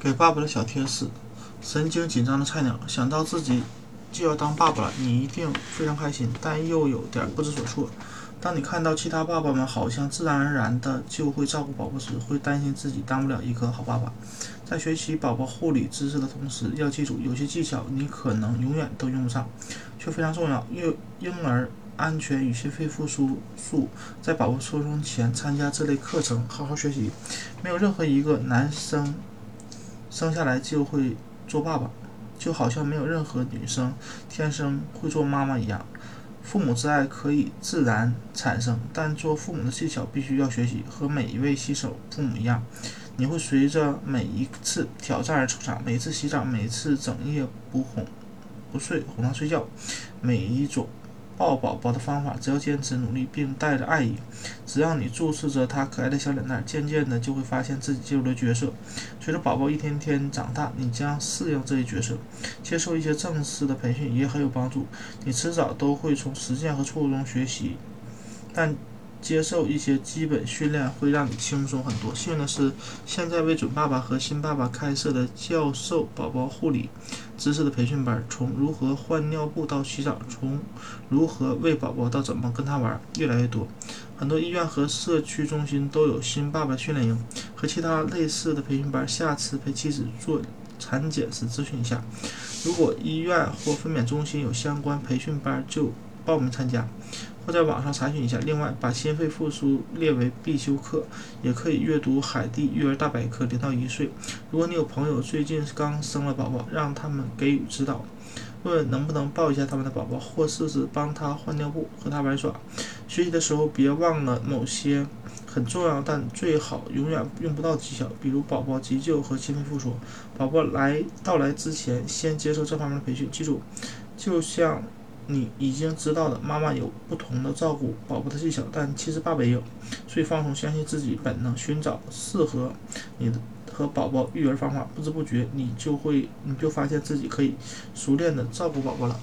给爸爸的小贴士：神经紧张的菜鸟想到自己就要当爸爸了，你一定非常开心，但又有点不知所措。当你看到其他爸爸们好像自然而然的就会照顾宝宝时，会担心自己当不了一个好爸爸。在学习宝宝护理知识的同时，要记住有些技巧你可能永远都用不上，却非常重要。婴婴儿安全与心肺复苏术，在宝宝出生前参加这类课程，好好学习。没有任何一个男生。生下来就会做爸爸，就好像没有任何女生天生会做妈妈一样。父母之爱可以自然产生，但做父母的技巧必须要学习。和每一位新手父母一样，你会随着每一次挑战而成长。每次洗澡，每次整夜不哄不睡哄他睡觉，每一种。抱宝宝的方法，只要坚持努力并带着爱意，只要你注视着他可爱的小脸蛋，渐渐的就会发现自己进入了角色。随着宝宝一天天长大，你将适应这一角色。接受一些正式的培训也很有帮助，你迟早都会从实践和错误中学习。但接受一些基本训练会让你轻松很多。幸运的是，现在为准爸爸和新爸爸开设的教授宝宝护理知识的培训班，从如何换尿布到洗澡，从如何喂宝宝到怎么跟他玩，越来越多。很多医院和社区中心都有新爸爸训练营和其他类似的培训班。下次陪妻子做产检时咨询一下，如果医院或分娩中心有相关培训班，就报名参加。或在网上查询一下。另外，把心肺复苏列为必修课，也可以阅读海蒂育儿大百科零到一岁。如果你有朋友最近刚生了宝宝，让他们给予指导，问问能不能抱一下他们的宝宝，或试试帮他换尿布，和他玩耍。学习的时候别忘了某些很重要但最好永远用不到技巧，比如宝宝急救和心肺复苏。宝宝来到来之前，先接受这方面的培训。记住，就像。你已经知道的，妈妈有不同的照顾宝宝的技巧，但其实爸爸也有，所以放松，相信自己本能，寻找适合你的和宝宝育儿方法，不知不觉你就会，你就发现自己可以熟练的照顾宝宝了。